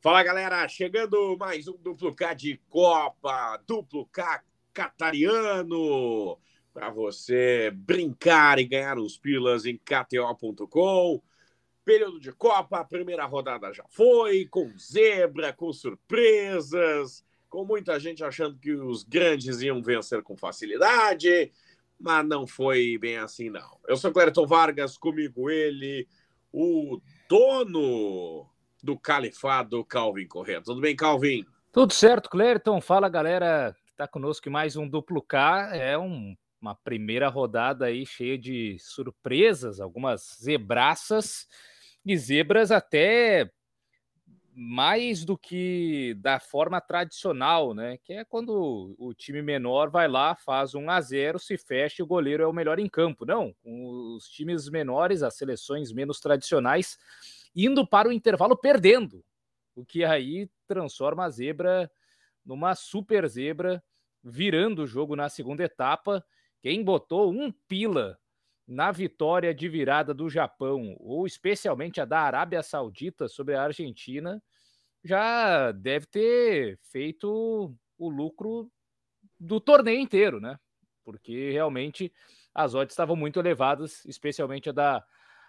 Fala galera, chegando mais um duplo K de Copa, duplo K catariano, para você brincar e ganhar os pilas em KTO.com. Período de Copa, a primeira rodada já foi, com zebra, com surpresas, com muita gente achando que os grandes iam vencer com facilidade, mas não foi bem assim não. Eu sou Clériton Vargas, comigo ele, o dono do califado Calvin Correia. Tudo bem, Calvin? Tudo certo, Clériton. Fala, galera está conosco mais um Duplo K. É um, uma primeira rodada aí cheia de surpresas, algumas zebraças e zebras até mais do que da forma tradicional, né? Que é quando o time menor vai lá, faz um a 0, se fecha e o goleiro é o melhor em campo. Não, os times menores, as seleções menos tradicionais, indo para o intervalo perdendo, o que aí transforma a zebra numa super zebra, virando o jogo na segunda etapa. Quem botou um pila na vitória de virada do Japão, ou especialmente a da Arábia Saudita sobre a Argentina, já deve ter feito o lucro do torneio inteiro, né? Porque realmente as odds estavam muito elevadas, especialmente a da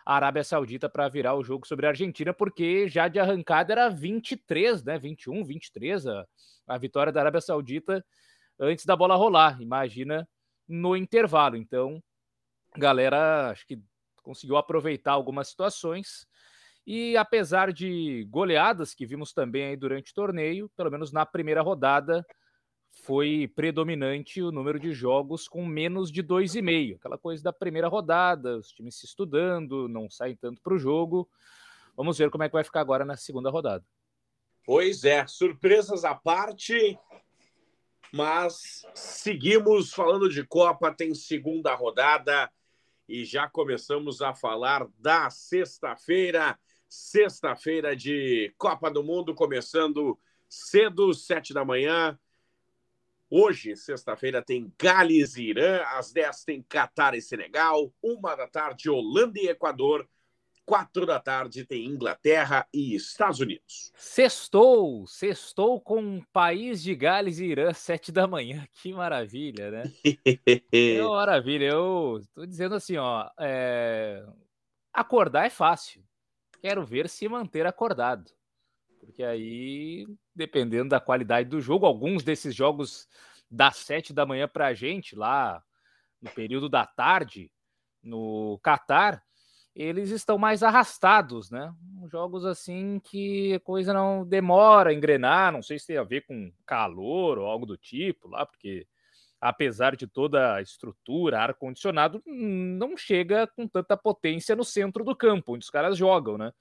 a Arábia Saudita para virar o jogo sobre a Argentina, porque já de arrancada era 23, né? 21, 23 a, a vitória da Arábia Saudita antes da bola rolar. Imagina no intervalo. Então, galera, acho que conseguiu aproveitar algumas situações. E apesar de goleadas que vimos também aí durante o torneio, pelo menos na primeira rodada, foi predominante o número de jogos com menos de 2,5. Aquela coisa da primeira rodada, os times se estudando, não saem tanto para o jogo. Vamos ver como é que vai ficar agora na segunda rodada. Pois é, surpresas à parte, mas seguimos falando de Copa, tem segunda rodada e já começamos a falar da sexta-feira, sexta-feira de Copa do Mundo, começando cedo, sete da manhã. Hoje, sexta-feira, tem Gales e Irã, às 10 tem Catar e Senegal, uma da tarde, Holanda e Equador, quatro da tarde tem Inglaterra e Estados Unidos. Sextou, sextou com um país de Gales e Irã, sete da manhã, que maravilha, né? que maravilha, eu tô dizendo assim, ó, é... acordar é fácil, quero ver se manter acordado. Porque aí, dependendo da qualidade do jogo, alguns desses jogos das sete da manhã para a gente, lá no período da tarde, no Catar, eles estão mais arrastados, né? Jogos assim que a coisa não demora a engrenar, não sei se tem a ver com calor ou algo do tipo lá, porque apesar de toda a estrutura, ar-condicionado, não chega com tanta potência no centro do campo, onde os caras jogam, né?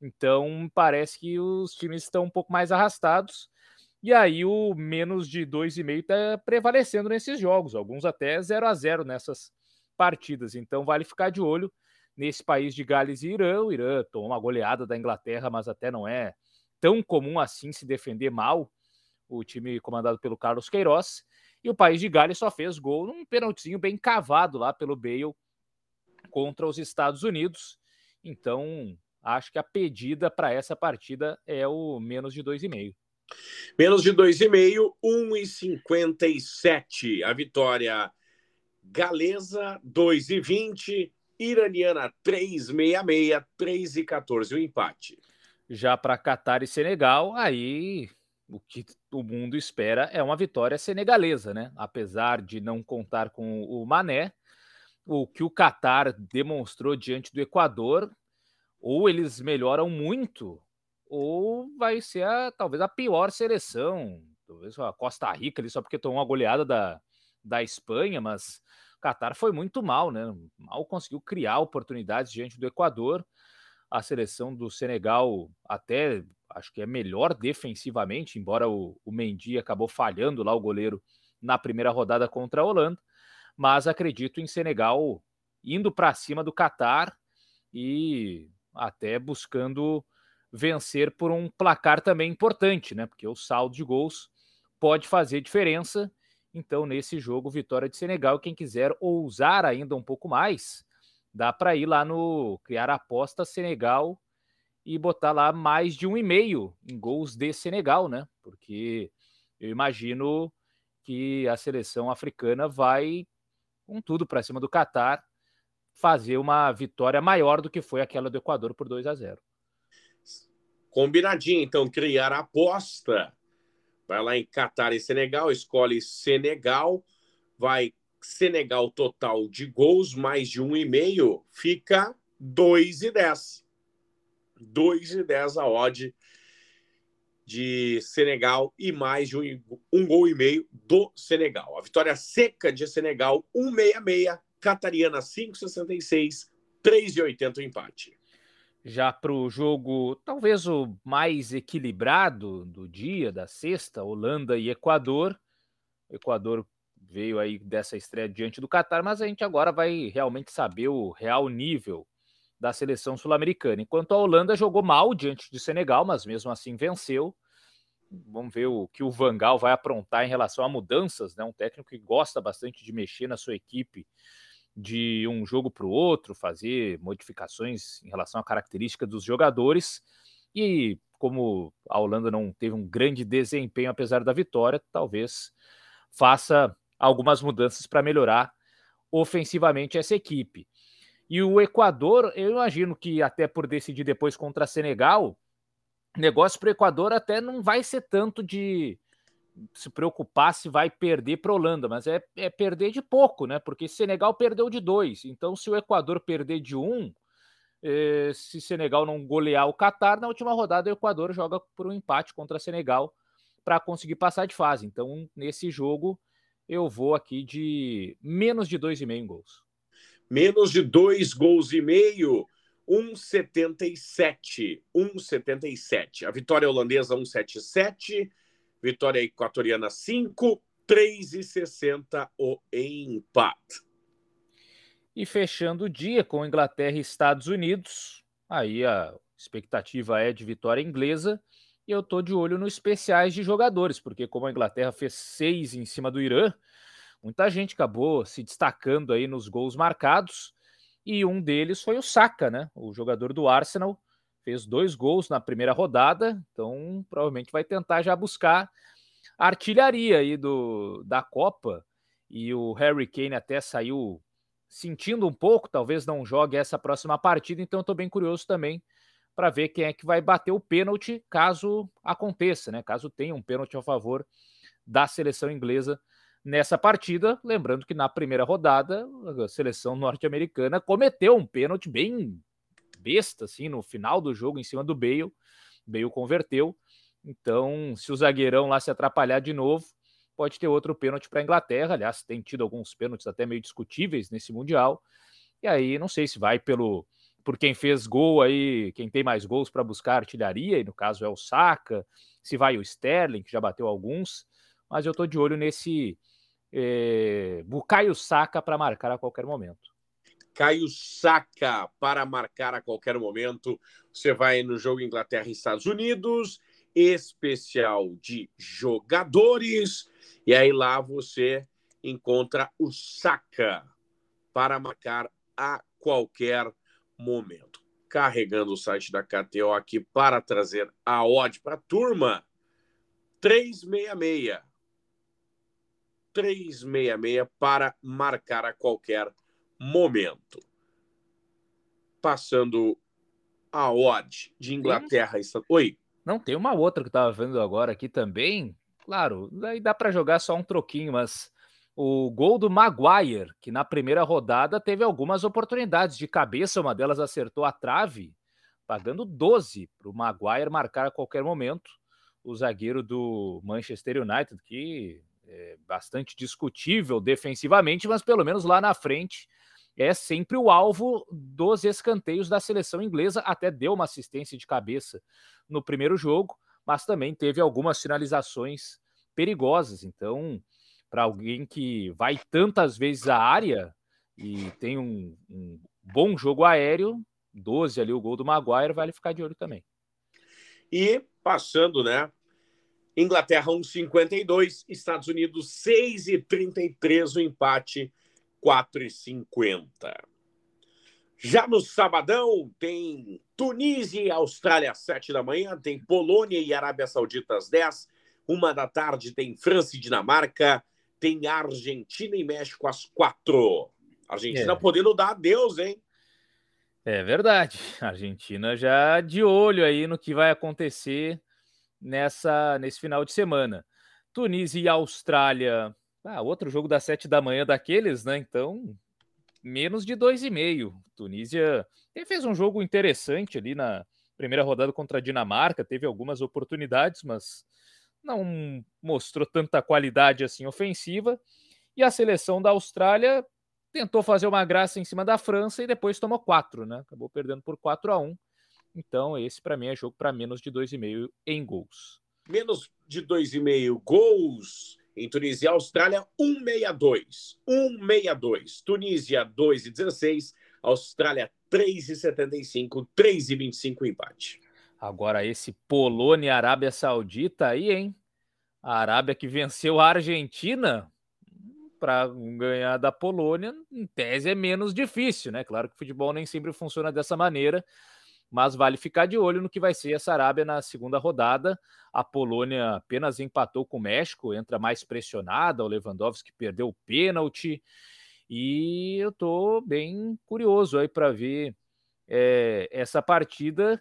Então, parece que os times estão um pouco mais arrastados. E aí o menos de 2,5 está prevalecendo nesses jogos, alguns até 0 a 0 nessas partidas. Então vale ficar de olho nesse país de Gales e Irã. O Irã tomou uma goleada da Inglaterra, mas até não é tão comum assim se defender mal o time comandado pelo Carlos Queiroz. E o país de Gales só fez gol num pênaltizinho bem cavado lá pelo Bale contra os Estados Unidos. Então, acho que a pedida para essa partida é o menos de 2,5. Menos de 2,5, 1,57. A vitória galesa, 2,20. Iraniana, 3,66. 3,14 o empate. Já para Catar e Senegal, aí o que o mundo espera é uma vitória senegalesa, né? Apesar de não contar com o Mané, o que o Catar demonstrou diante do Equador ou eles melhoram muito, ou vai ser a, talvez a pior seleção. Talvez a Costa Rica ali, só porque tomou uma goleada da, da Espanha, mas o Qatar foi muito mal, né? Mal conseguiu criar oportunidades diante do Equador. A seleção do Senegal até acho que é melhor defensivamente, embora o, o Mendy acabou falhando lá o goleiro na primeira rodada contra a Holanda, mas acredito em Senegal indo para cima do Catar e até buscando vencer por um placar também importante, né? Porque o saldo de gols pode fazer diferença. Então, nesse jogo, vitória de Senegal. Quem quiser ousar ainda um pouco mais, dá para ir lá no criar aposta Senegal e botar lá mais de um e meio em gols de Senegal, né? Porque eu imagino que a seleção africana vai com tudo para cima do Catar fazer uma vitória maior do que foi aquela do Equador por 2 a 0. Combinadinho, então, criar a aposta. Vai lá em Catar e Senegal, escolhe Senegal, vai Senegal total de gols, mais de um e meio, fica 2 e 10. 2 e 10 a odd de Senegal e mais de um, um gol e meio do Senegal. A vitória seca de Senegal, 1,66. Catariana, 5,66. 3,80 o empate. Já para o jogo, talvez o mais equilibrado do dia, da sexta, Holanda e Equador. O Equador veio aí dessa estreia diante do Catar, mas a gente agora vai realmente saber o real nível da seleção sul-americana. Enquanto a Holanda jogou mal diante de Senegal, mas mesmo assim venceu. Vamos ver o que o Vangal vai aprontar em relação a mudanças, né? Um técnico que gosta bastante de mexer na sua equipe de um jogo para o outro, fazer modificações em relação à característica dos jogadores. E como a Holanda não teve um grande desempenho apesar da vitória, talvez faça algumas mudanças para melhorar ofensivamente essa equipe. E o Equador, eu imagino que até por decidir depois contra Senegal, negócio para o Equador até não vai ser tanto de se preocupar se vai perder para a Holanda, mas é, é, perder de pouco, né? Porque Senegal perdeu de dois. Então, se o Equador perder de um, eh, se Senegal não golear o Catar, na última rodada o Equador joga por um empate contra Senegal para conseguir passar de fase. Então, nesse jogo, eu vou aqui de menos de dois e meio gols. Menos de dois gols e meio. 1,77. 1,77. A vitória holandesa 1,77. Vitória equatoriana 5. 3,60 o empate. E fechando o dia com Inglaterra e Estados Unidos. Aí a expectativa é de vitória inglesa. E eu tô de olho nos especiais de jogadores, porque como a Inglaterra fez seis em cima do Irã, muita gente acabou se destacando aí nos gols marcados. E um deles foi o Saka, né? O jogador do Arsenal fez dois gols na primeira rodada, então provavelmente vai tentar já buscar a artilharia aí do, da Copa. E o Harry Kane até saiu sentindo um pouco, talvez não jogue essa próxima partida, então estou bem curioso também para ver quem é que vai bater o pênalti caso aconteça, né? Caso tenha um pênalti a favor da seleção inglesa nessa partida. Lembrando que na primeira rodada, a seleção norte-americana cometeu um pênalti bem besta, assim, no final do jogo, em cima do Bale. Bale converteu. Então, se o zagueirão lá se atrapalhar de novo, pode ter outro pênalti para a Inglaterra. Aliás, tem tido alguns pênaltis até meio discutíveis nesse Mundial. E aí, não sei se vai pelo por quem fez gol aí, quem tem mais gols para buscar artilharia, e no caso é o Saka, se vai o Sterling, que já bateu alguns, mas eu estou de olho nesse é, Bukayo Saka para marcar a qualquer momento. Caio Saka para marcar a qualquer momento. Você vai no jogo Inglaterra e Estados Unidos, especial de jogadores, e aí lá você encontra o Saka para marcar a qualquer momento. Carregando o site da KTO aqui para trazer a odd para a turma. 366. 366 para marcar a qualquer momento. Passando a odd de Inglaterra Oi. Não, tem uma outra que eu estava vendo agora aqui também. Claro, daí dá para jogar só um troquinho, mas o gol do Maguire, que na primeira rodada teve algumas oportunidades de cabeça, uma delas acertou a trave, pagando 12 para o Maguire marcar a qualquer momento. O zagueiro do Manchester United, que é bastante discutível defensivamente, mas pelo menos lá na frente é sempre o alvo dos escanteios da seleção inglesa. Até deu uma assistência de cabeça no primeiro jogo, mas também teve algumas finalizações perigosas. Então, para alguém que vai tantas vezes à área e tem um, um, bom jogo aéreo, 12 ali o gol do Maguire, vale ficar de olho também. E passando, né? Inglaterra 1,52, Estados Unidos 6,33 o empate, 4,50. Já no sabadão tem Tunísia e Austrália às sete da manhã, tem Polônia e Arábia Saudita às dez. Uma da tarde tem França e Dinamarca, tem Argentina e México às quatro. Argentina é. podendo dar adeus, hein? É verdade. A Argentina já de olho aí no que vai acontecer nessa nesse final de semana. Tunísia e Austrália. Ah, outro jogo das sete da manhã daqueles, né? Então, menos de dois e meio. Tunísia fez um jogo interessante ali na primeira rodada contra a Dinamarca, teve algumas oportunidades, mas não mostrou tanta qualidade assim ofensiva. E a seleção da Austrália tentou fazer uma graça em cima da França e depois tomou quatro, né? Acabou perdendo por 4 a 1 Então, esse para mim é jogo para menos de 2,5 em gols. Menos de 2,5 gols em Tunísia e Austrália, 1,62. 1,62. Tunísia, 2,16. Austrália, 3,75. 3,25 empate. Agora, esse Polônia e Arábia Saudita aí, hein? A Arábia que venceu a Argentina, para ganhar da Polônia, em tese é menos difícil, né? Claro que o futebol nem sempre funciona dessa maneira, mas vale ficar de olho no que vai ser essa Arábia na segunda rodada. A Polônia apenas empatou com o México, entra mais pressionada, o Lewandowski perdeu o pênalti, e eu tô bem curioso aí para ver é, essa partida,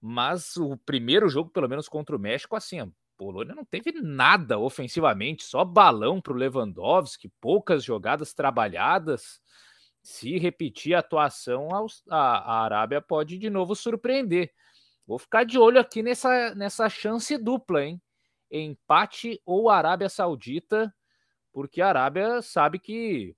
mas o primeiro jogo, pelo menos contra o México, assim, Polônia não teve nada ofensivamente, só balão para o Lewandowski, poucas jogadas trabalhadas. Se repetir a atuação, a, Arábia pode de novo surpreender. Vou ficar de olho aqui nessa, nessa chance dupla, hein? Empate ou Arábia Saudita, porque a Arábia sabe que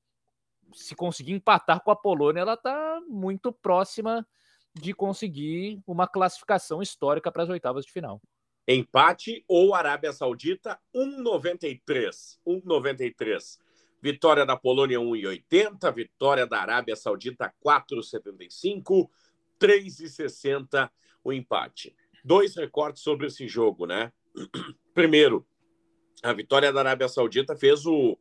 se conseguir empatar com a Polônia, ela está muito próxima de conseguir uma classificação histórica para as oitavas de final. Empate ou Arábia Saudita 1,93. 1,93. Vitória da Polônia 1,80. Vitória da Arábia Saudita 4,75. 3,60 o empate. Dois recortes sobre esse jogo, né? Primeiro, a vitória da Arábia Saudita fez o,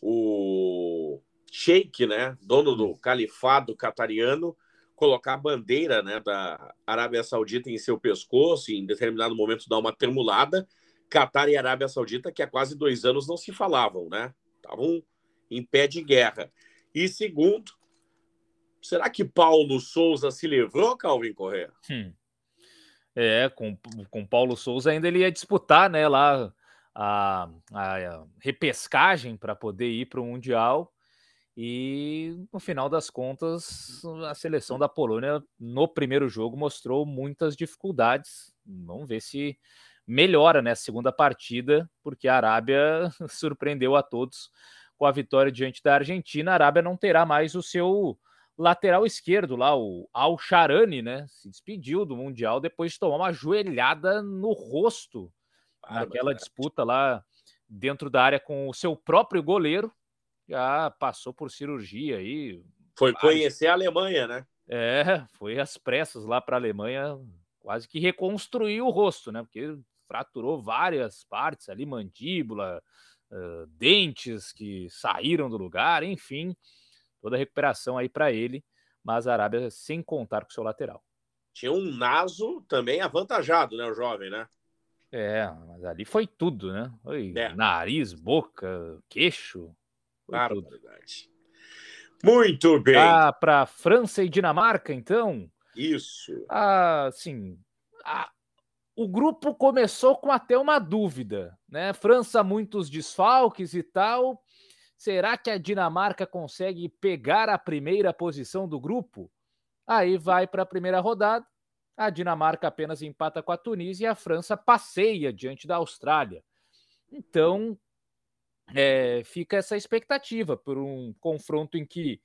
o Sheik, né? Dono do califado catariano, colocar a bandeira né, da Arábia Saudita em seu pescoço e em determinado momento dar uma tremulada. Catar e Arábia Saudita, que há quase dois anos não se falavam, né? Estavam em pé de guerra. E segundo, será que Paulo Souza se livrou, Calvin Correa? Hum. É, com, com Paulo Souza ainda ele ia disputar, né, lá a, a repescagem para poder ir para o Mundial e no final das contas, a seleção da Polônia no primeiro jogo mostrou muitas dificuldades. Vamos ver se melhora nessa né, segunda partida, porque a Arábia surpreendeu a todos com a vitória diante da Argentina. A Arábia não terá mais o seu lateral esquerdo lá, o Al Sharani, né? Se despediu do Mundial depois de tomar uma joelhada no rosto naquela disputa lá dentro da área com o seu próprio goleiro já passou por cirurgia aí. Foi vários... conhecer a Alemanha, né? É, foi às pressas lá para a Alemanha, quase que reconstruir o rosto, né? Porque fraturou várias partes ali, mandíbula, uh, dentes que saíram do lugar, enfim, toda a recuperação aí para ele, mas a Arábia sem contar com seu lateral. Tinha um naso também avantajado, né, o jovem, né? É, mas ali foi tudo, né? Foi é. nariz, boca, queixo, Claro, verdade. Muito bem. Ah, para França e Dinamarca, então? Isso. Ah, sim. Ah, o grupo começou com até uma dúvida, né? França, muitos desfalques e tal. Será que a Dinamarca consegue pegar a primeira posição do grupo? Aí vai para a primeira rodada. A Dinamarca apenas empata com a Tunísia e a França passeia diante da Austrália. Então, é, fica essa expectativa por um confronto em que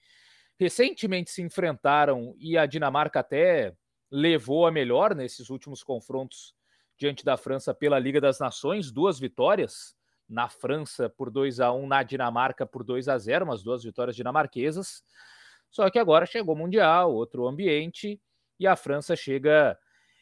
recentemente se enfrentaram e a Dinamarca até levou a melhor nesses últimos confrontos diante da França pela Liga das Nações, duas vitórias na França por 2 a 1, na Dinamarca por 2 a 0, umas duas vitórias dinamarquesas. Só que agora chegou o Mundial, outro ambiente, e a França chega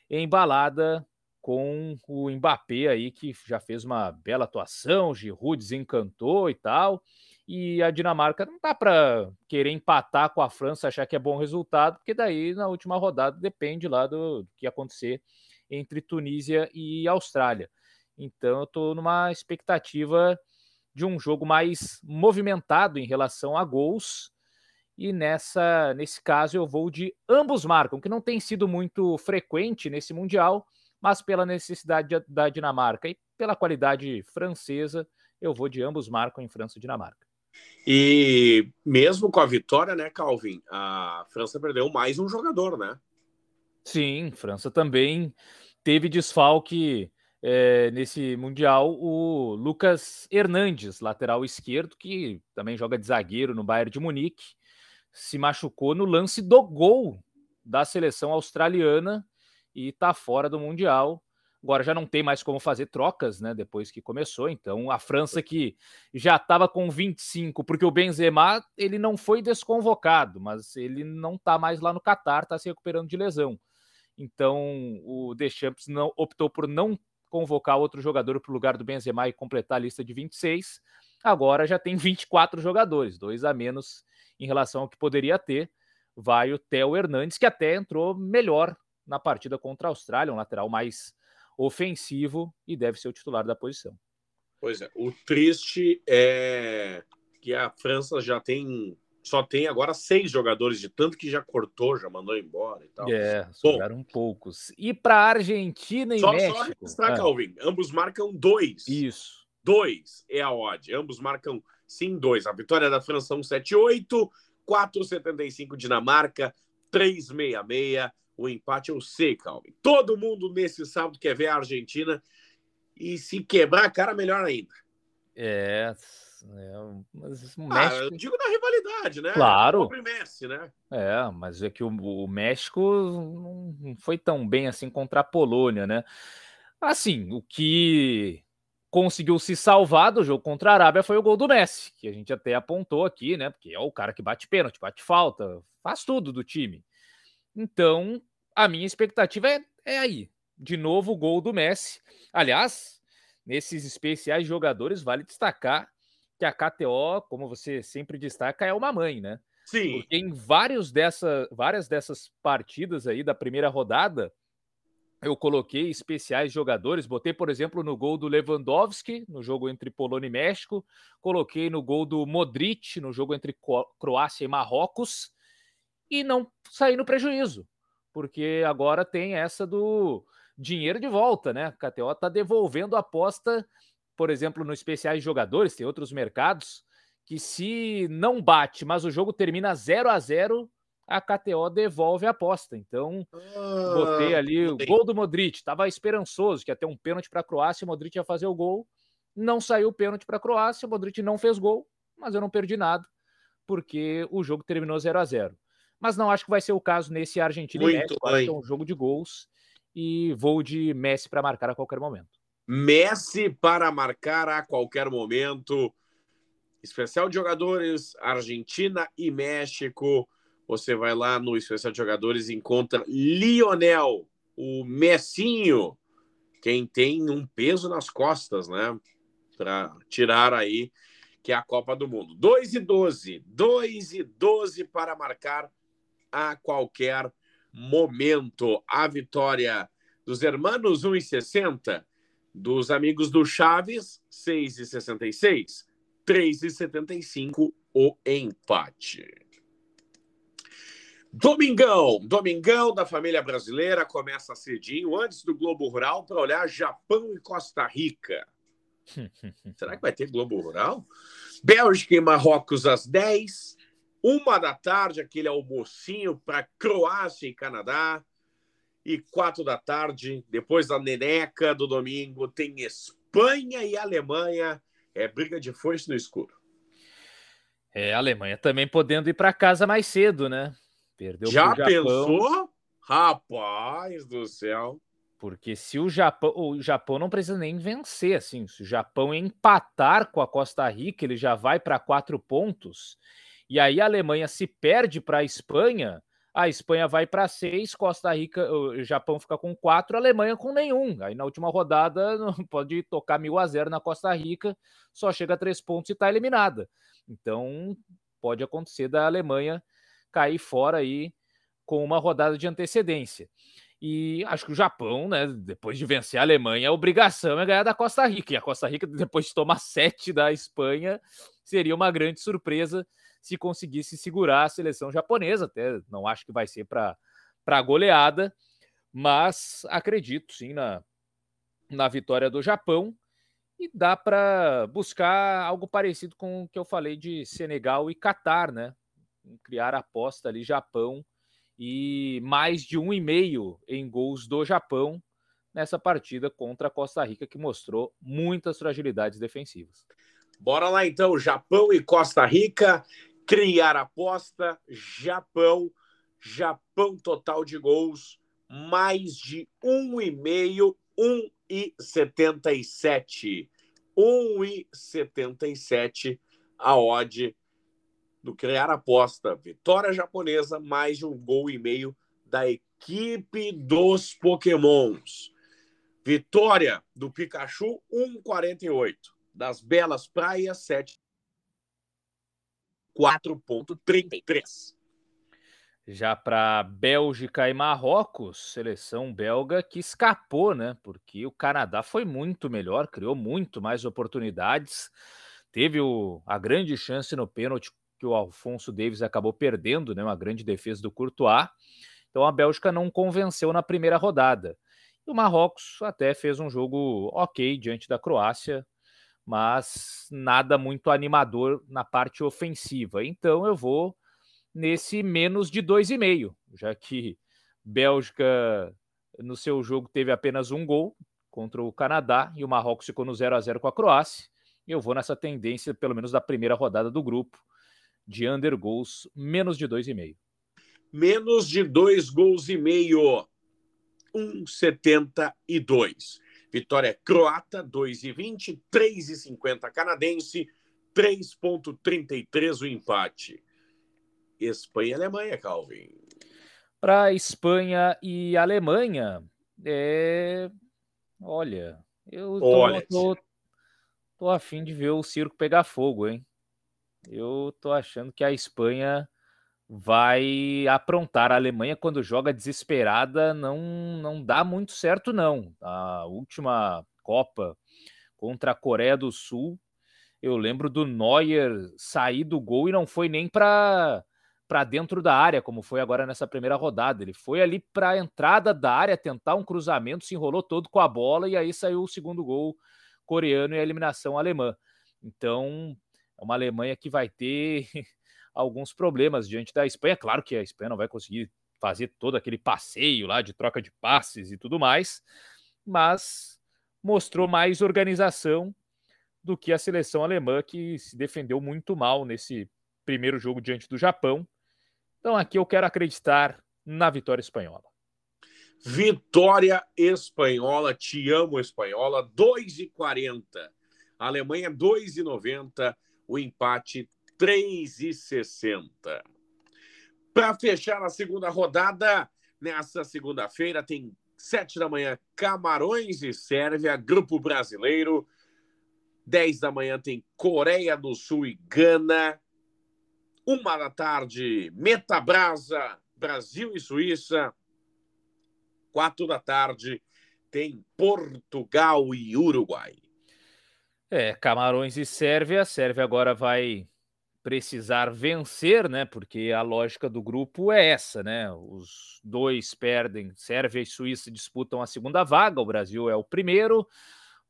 embalada com o Mbappé aí, que já fez uma bela atuação, Giroud desencantou e tal. E a Dinamarca não dá para querer empatar com a França, achar que é bom resultado, porque daí na última rodada depende lá do, do que acontecer entre Tunísia e Austrália. Então eu estou numa expectativa de um jogo mais movimentado em relação a gols. E nessa, nesse caso eu vou de ambos marcam, que não tem sido muito frequente nesse mundial, mas pela necessidade da Dinamarca e pela qualidade francesa, eu vou de ambos marcam em França e Dinamarca. E mesmo com a vitória, né, Calvin, a França perdeu mais um jogador, né? Sim, França também teve desfalque é, nesse Mundial o Lucas Hernandes, lateral esquerdo, que também joga de zagueiro no Bayern de Munique, se machucou no lance do gol da seleção australiana e está fora do Mundial. Agora já não tem mais como fazer trocas, né? Depois que começou. Então a França que já estava com 25, porque o Benzema ele não foi desconvocado, mas ele não está mais lá no Catar, está se recuperando de lesão. Então o Deschamps não optou por não convocar outro jogador para o lugar do Benzema e completar a lista de 26. Agora já tem 24 jogadores, dois a menos em relação ao que poderia ter. Vai o Theo Hernandes, que até entrou melhor na partida contra a Austrália, um lateral mais ofensivo e deve ser o titular da posição. Pois é, o triste é que a França já tem só tem agora seis jogadores de tanto que já cortou, já mandou embora e tal. É, sobraram poucos. E para Argentina e só, México. Só registrar, ah. Calvin, ambos marcam dois. Isso. Dois é a odd. Ambos marcam sim dois. A vitória da França 178, 4,75 Dinamarca, 3,66. O empate eu sei, Calvin. Todo mundo nesse sábado quer ver a Argentina e se quebrar a cara, melhor ainda. É, é, mas o ah, México... eu digo na rivalidade, né? Claro. Messi, né? É, mas é que o, o, México não foi tão bem assim contra a Polônia, né? Assim, o que conseguiu se salvar do jogo contra a Arábia foi o gol do Messi, que a gente até apontou aqui, né? Porque é o cara que bate pênalti, bate falta, faz tudo do time. Então, a minha expectativa é, é aí. De novo, o gol do Messi. Aliás, nesses especiais jogadores, vale destacar que a KTO, como você sempre destaca, é uma mãe, né? Sim. Porque em vários dessa, várias dessas partidas aí da primeira rodada, eu coloquei especiais jogadores. Botei, por exemplo, no gol do Lewandowski, no jogo entre Polônia e México. Coloquei no gol do Modric, no jogo entre Croácia e Marrocos. E não saí no prejuízo, porque agora tem essa do dinheiro de volta, né? A KTO está devolvendo a aposta por exemplo, no especiais jogadores, tem outros mercados que se não bate, mas o jogo termina 0 a 0 a KTO devolve a aposta. Então, ah, botei ali o gol do Modric, estava esperançoso que ia ter um pênalti para a Croácia, o Modric ia fazer o gol. Não saiu o pênalti para a Croácia, o Modric não fez gol, mas eu não perdi nada, porque o jogo terminou 0 a 0 Mas não acho que vai ser o caso nesse Argentina Muito e México, acho que é um jogo de gols e vou de Messi para marcar a qualquer momento. Messi para marcar a qualquer momento. Especial de jogadores, Argentina e México. Você vai lá no especial de jogadores e encontra Lionel, o Messinho, quem tem um peso nas costas, né? Para tirar aí, que é a Copa do Mundo. 2 e 12. 2 e 12 para marcar a qualquer momento. A vitória dos hermanos 1 e 60 dos amigos do Chaves, 6,66. 3,75 o empate. Domingão, Domingão da família brasileira começa cedinho, antes do Globo Rural, para olhar Japão e Costa Rica. Será que vai ter Globo Rural? Bélgica e Marrocos às 10. Uma da tarde, aquele almocinho para Croácia e Canadá. E quatro da tarde, depois da neneca do domingo, tem Espanha e Alemanha. É briga de foice no escuro. É, a Alemanha também podendo ir para casa mais cedo, né? Perdeu Já pensou? Rapaz do céu. Porque se o Japão, o Japão não precisa nem vencer, assim, se o Japão empatar com a Costa Rica, ele já vai para quatro pontos. E aí a Alemanha se perde para a Espanha, a Espanha vai para seis, Costa Rica, o Japão fica com quatro, a Alemanha com nenhum. Aí na última rodada pode tocar mil a zero na Costa Rica, só chega a três pontos e está eliminada. Então pode acontecer da Alemanha cair fora aí com uma rodada de antecedência. E acho que o Japão, né, depois de vencer a Alemanha, a obrigação é ganhar da Costa Rica. E a Costa Rica, depois de tomar sete da Espanha, seria uma grande surpresa se conseguisse segurar a seleção japonesa. Até não acho que vai ser para goleada, mas acredito sim na, na vitória do Japão. E dá para buscar algo parecido com o que eu falei de Senegal e Catar, né? Criar aposta ali Japão e mais de um e meio em gols do Japão nessa partida contra a Costa Rica, que mostrou muitas fragilidades defensivas. Bora lá então, Japão e Costa Rica criar aposta, Japão, Japão total de gols, mais de 1,5, 1,77. 1,77 a odd do criar aposta. Vitória japonesa, mais de um gol e meio da equipe dos Pokémons. Vitória do Pikachu, 1,48. Das Belas Praias, 7 4,33. Já para Bélgica e Marrocos, seleção belga que escapou, né? Porque o Canadá foi muito melhor, criou muito mais oportunidades. Teve o, a grande chance no pênalti que o Alfonso Davis acabou perdendo, né? Uma grande defesa do Courtois. Então a Bélgica não convenceu na primeira rodada. E o Marrocos até fez um jogo ok diante da Croácia, mas nada muito animador na parte ofensiva. Então eu vou nesse menos de 2,5, já que Bélgica no seu jogo teve apenas um gol contra o Canadá e o Marrocos ficou no 0 a 0 com a Croácia. Eu vou nessa tendência, pelo menos da primeira rodada do grupo, de under gols menos de 2,5. Menos de 2 gols e meio. 1,72. Vitória croata, 2,20, 3,50 canadense, 3,33 o empate. Espanha e Alemanha, Calvin. Para Espanha e Alemanha, é... olha, eu tô, olha, tô, tô afim de ver o circo pegar fogo, hein? Eu tô achando que a Espanha vai aprontar. A Alemanha, quando joga desesperada, não, não dá muito certo, não. A última Copa contra a Coreia do Sul, eu lembro do Neuer sair do gol e não foi nem para para dentro da área, como foi agora nessa primeira rodada. Ele foi ali para a entrada da área tentar um cruzamento, se enrolou todo com a bola e aí saiu o segundo gol coreano e a eliminação alemã. Então, é uma Alemanha que vai ter alguns problemas diante da Espanha. Claro que a Espanha não vai conseguir fazer todo aquele passeio lá de troca de passes e tudo mais, mas mostrou mais organização do que a seleção alemã, que se defendeu muito mal nesse primeiro jogo diante do Japão. Então aqui eu quero acreditar na vitória espanhola. Vitória espanhola, te amo espanhola, 2,40. Alemanha 2,90. O empate 3,60. Para fechar a segunda rodada, nessa segunda-feira, tem sete da manhã, Camarões e Sérvia, Grupo Brasileiro. 10 da manhã tem Coreia do Sul e Gana. Uma da tarde, Metabrasa, Brasil e Suíça. Quatro da tarde, tem Portugal e Uruguai. É, Camarões e Sérvia. Sérvia agora vai precisar vencer, né? Porque a lógica do grupo é essa, né? Os dois perdem, Sérvia e Suíça disputam a segunda vaga, o Brasil é o primeiro.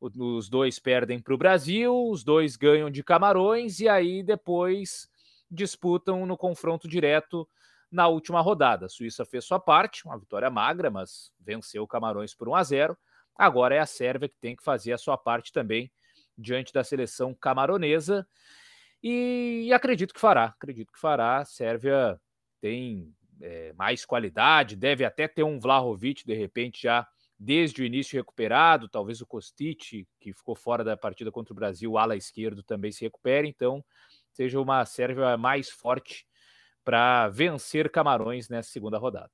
Os dois perdem para o Brasil, os dois ganham de Camarões e aí depois disputam no confronto direto na última rodada. A Suíça fez sua parte, uma vitória magra, mas venceu o Camarões por 1 a 0. Agora é a Sérvia que tem que fazer a sua parte também diante da seleção camaronesa. E, acredito que fará, acredito que fará. A Sérvia tem é, mais qualidade, deve até ter um Vlahovic, de repente, já desde o início recuperado, talvez o Kostic, que ficou fora da partida contra o Brasil, ala esquerdo, também se recupere, então seja uma Sérvia mais forte para vencer Camarões nessa segunda rodada.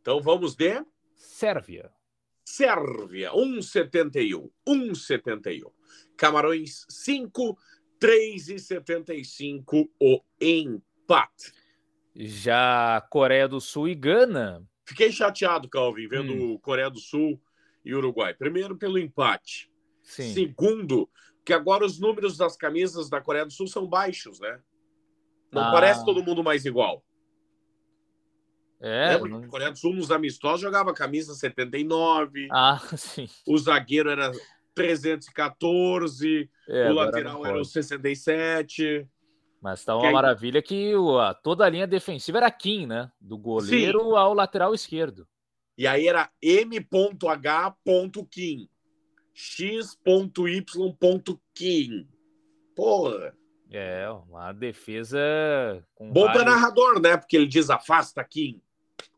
Então vamos de Sérvia. Sérvia, 1,71. 1,71. Camarões, 5, 3,75 o empate. Já Coreia do Sul e Gana. Fiquei chateado, Calvin, vendo hum. Coreia do Sul e Uruguai. Primeiro, pelo empate. Sim. Segundo, que agora os números das camisas da Coreia do Sul são baixos, né? Não ah. parece todo mundo mais igual. É, Lembra? Não... Coreia do Sul nos amistosos jogava camisa 79. Ah, sim. O zagueiro era 314, é, o lateral era o 67. Mas tá uma que maravilha que o, a, toda a linha defensiva era Kim, né? Do goleiro sim. ao lateral esquerdo. E aí era M.H.Kim. X.Y.Kim. Porra. É, uma defesa. Bom vários... para narrador, né? Porque ele diz afasta Kim.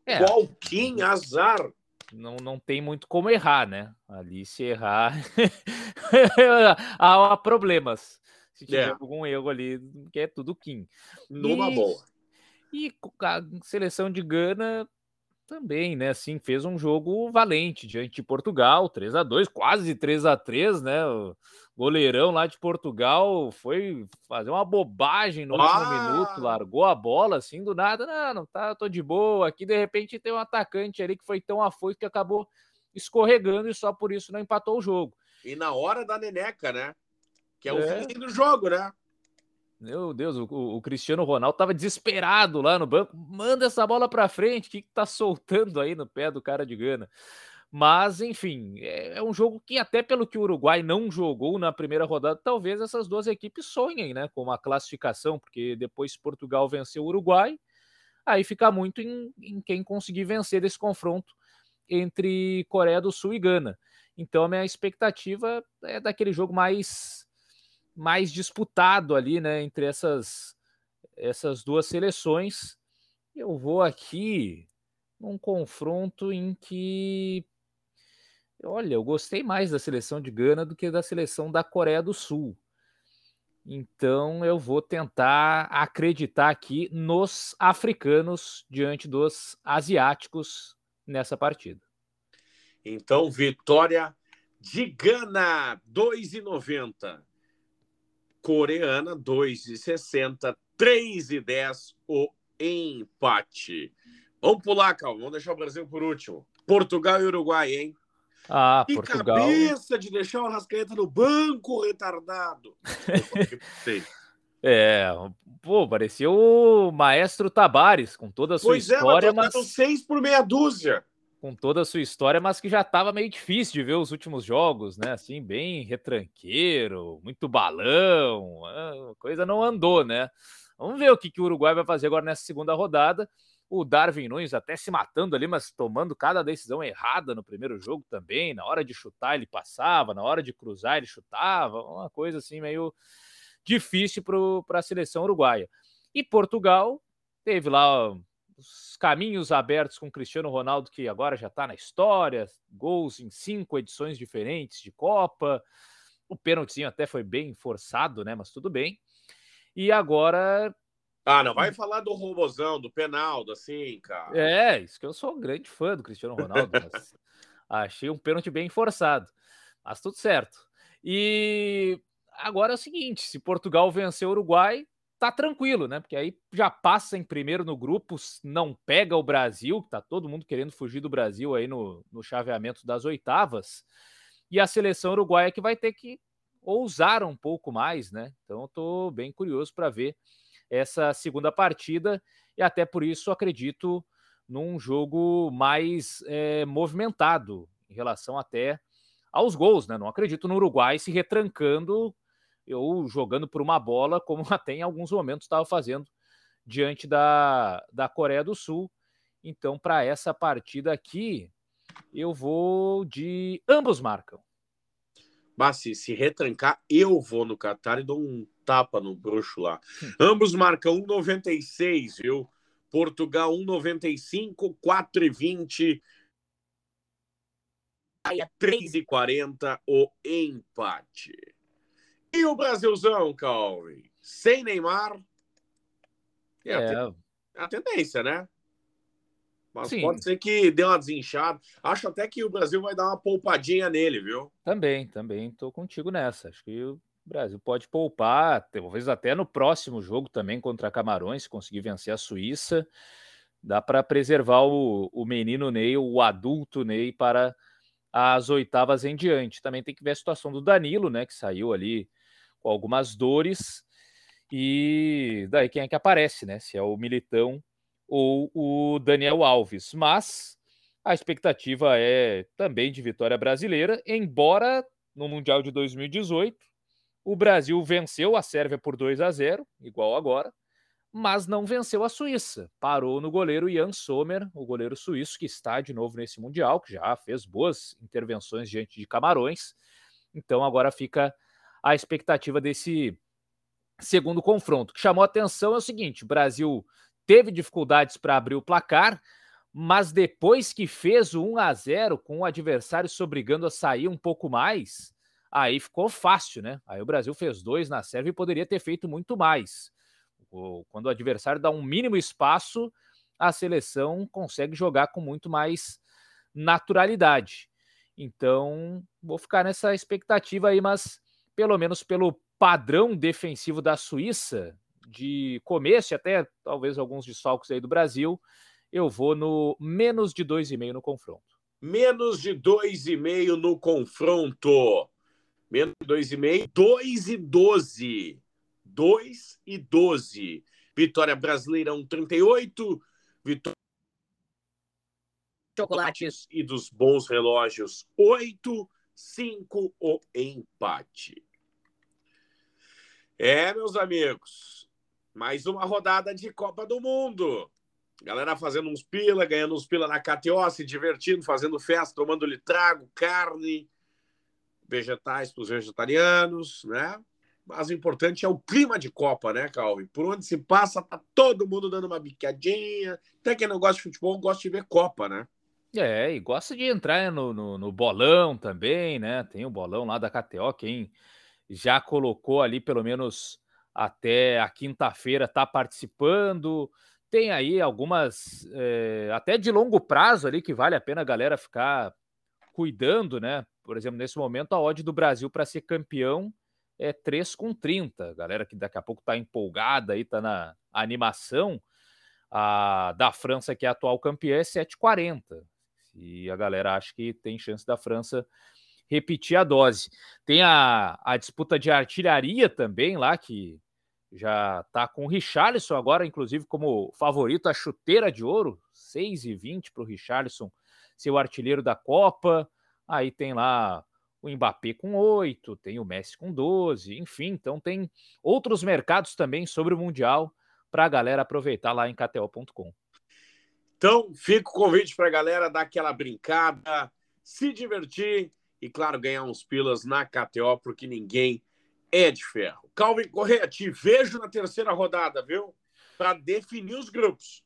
É. Qual Kim? Azar. Não, não tem muito como errar, né? Ali se errar, há problemas. Se tiver é. algum erro ali, que é tudo Kim. Numa e, boa. E a seleção de Gana também, né? Assim, fez um jogo valente diante de Portugal, 3 a 2 quase 3 a 3 né? O goleirão lá de Portugal foi fazer uma bobagem no ah! último minuto, largou a bola assim do nada. Não, não tá, tô de boa. Aqui de repente tem um atacante ali que foi tão afoito que acabou escorregando e só por isso não empatou o jogo. E na hora da neneca, né? Que é o é. fim do jogo, né? Meu Deus, o, o, Cristiano Ronaldo tava desesperado lá no banco. Manda essa bola para frente, o que, que tá soltando aí no pé do cara de Gana? Mas, enfim, é, é, um jogo que, até pelo que o Uruguai não jogou na primeira rodada, talvez essas duas equipes sonhem né, com uma classificação, porque depois Portugal venceu o Uruguai, aí fica muito em, em quem conseguir vencer esse confronto entre Coreia do Sul e Gana. Então, a minha expectativa é daquele jogo mais mais disputado ali, né, entre essas essas duas seleções. Eu vou aqui num confronto em que olha, eu gostei mais da seleção de Gana do que da seleção da Coreia do Sul. Então eu vou tentar acreditar aqui nos africanos diante dos asiáticos nessa partida. Então, vitória de Gana, 2,90 coreana, 2,60, 3,10 o empate. Vamos pular, calma, vamos deixar o Brasil por último. Portugal e Uruguai, hein? Ah, que Portugal. cabeça de deixar o Rascaeta no banco, retardado. é, pô, parecia o maestro Tabares, com toda a sua pois história, é, mas... mas... seis por meia dúzia com toda a sua história, mas que já estava meio difícil de ver os últimos jogos, né? Assim, bem retranqueiro, muito balão, a coisa não andou, né? Vamos ver o que, que o Uruguai vai fazer agora nessa segunda rodada. O Darwin Nunes até se matando ali, mas tomando cada decisão errada no primeiro jogo também. Na hora de chutar, ele passava, na hora de cruzar, ele chutava. Uma coisa assim meio difícil para a seleção uruguaia. E Portugal teve lá os caminhos abertos com Cristiano Ronaldo, que agora já está na história, gols em cinco edições diferentes de Copa. O pênaltizinho até foi bem forçado, né? Mas tudo bem. E agora. Ah, não vai falar do robozão, do penaldo, assim, cara. É, isso que eu sou um grande fã do Cristiano Ronaldo. achei um pênalti bem forçado. Mas tudo certo. E agora é o seguinte: se Portugal vencer o Uruguai, tá tranquilo, né? Porque aí já passa em primeiro no grupo, não pega o Brasil, que tá todo mundo querendo fugir do Brasil aí no, no chaveamento das oitavas. E a seleção uruguaia que vai ter que ousar um pouco mais, né? Então eu tô bem curioso para ver essa segunda partida e até por isso acredito num jogo mais é, movimentado em relação até aos gols, né? Não acredito no Uruguai se retrancando ou jogando por uma bola, como até em alguns momentos estava fazendo diante da, da Coreia do Sul. Então, para essa partida aqui, eu vou de ambos marcam. Mas se, se retrancar, eu vou no Qatar e dou um tapa no bruxo lá. Hum. Ambos marcam 1,96, viu? Portugal 1,95, 4,20. Aí é 3,40 o empate. E o Brasilzão, Calvin? Sem Neymar? É, é. A, a tendência, né? Mas Sim. pode ser que dê uma desinchada. Acho até que o Brasil vai dar uma poupadinha nele, viu? Também, também estou contigo nessa. Acho que o Brasil pode poupar, talvez até no próximo jogo também contra Camarões, se conseguir vencer a Suíça. Dá para preservar o, o menino Ney, o adulto Ney, para as oitavas em diante. Também tem que ver a situação do Danilo, né? Que saiu ali com algumas dores. E daí quem é que aparece, né? Se é o Militão ou o Daniel Alves. Mas a expectativa é também de vitória brasileira, embora no Mundial de 2018 o Brasil venceu a Sérvia por 2 a 0, igual agora, mas não venceu a Suíça. Parou no goleiro Jan Sommer, o goleiro suíço que está de novo nesse Mundial, que já fez boas intervenções diante de Camarões. Então agora fica a expectativa desse segundo confronto. O que chamou atenção é o seguinte: o Brasil teve dificuldades para abrir o placar, mas depois que fez o 1 a 0 com o adversário se obrigando a sair um pouco mais, aí ficou fácil, né? Aí o Brasil fez dois na Sérvia e poderia ter feito muito mais. Quando o adversário dá um mínimo espaço, a seleção consegue jogar com muito mais naturalidade. Então, vou ficar nessa expectativa aí, mas pelo menos pelo padrão defensivo da Suíça, de começo, e até talvez alguns desfalques aí do Brasil, eu vou no menos de 2,5 no confronto. Menos de 2,5 no confronto. Menos de 2,5, 2 e 12. 2 e 12. Vitória brasileira 1,38. Vitória chocolates e dos bons relógios 8, 5 o empate. É, meus amigos, mais uma rodada de Copa do Mundo. Galera fazendo uns pila, ganhando uns pila na KTO, se divertindo, fazendo festa, tomando litrago, carne, vegetais para os vegetarianos, né? Mas o importante é o clima de Copa, né, Calvin? Por onde se passa, tá todo mundo dando uma bicadinha. Até quem não gosta de futebol gosta de ver Copa, né? É, e gosta de entrar no, no, no bolão também, né? Tem o bolão lá da KTO, quem já colocou ali pelo menos até a quinta-feira está participando. Tem aí algumas, é, até de longo prazo ali, que vale a pena a galera ficar cuidando, né? Por exemplo, nesse momento, a odd do Brasil para ser campeão é 3 com 30. Galera que daqui a pouco está empolgada aí, está na animação. A da França, que é a atual campeã, é 7,40. E a galera acha que tem chance da França repetir a dose. Tem a, a disputa de artilharia também lá, que já está com o Richarlison agora, inclusive, como favorito a chuteira de ouro, 6,20 para o Richarlison ser o artilheiro da Copa. Aí tem lá o Mbappé com 8, tem o Messi com 12, enfim, então tem outros mercados também sobre o Mundial para a galera aproveitar lá em KTO.com. Então, fica o convite para a galera dar aquela brincada, se divertir e, claro, ganhar uns pilas na KTO, porque ninguém é de ferro. Calvin Correia, te vejo na terceira rodada, viu? Para definir os grupos.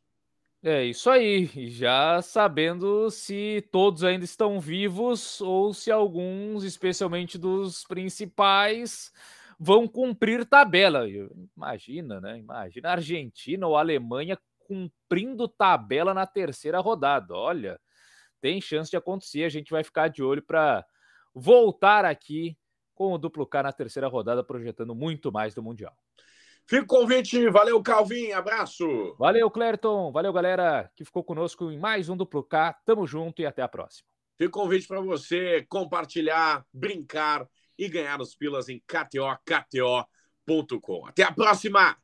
É isso aí, já sabendo se todos ainda estão vivos ou se alguns, especialmente dos principais, vão cumprir tabela. Imagina, né? Imagina Argentina ou Alemanha cumprindo tabela na terceira rodada. Olha, tem chance de acontecer. A gente vai ficar de olho para voltar aqui com o duplo K na terceira rodada, projetando muito mais do Mundial. Fica o convite, valeu Calvin, abraço. Valeu Clerton, valeu galera que ficou conosco em mais um duplo K. Tamo junto e até a próxima. Fica o convite para você compartilhar, brincar e ganhar os pilas em KTO, KTO.com. Até a próxima!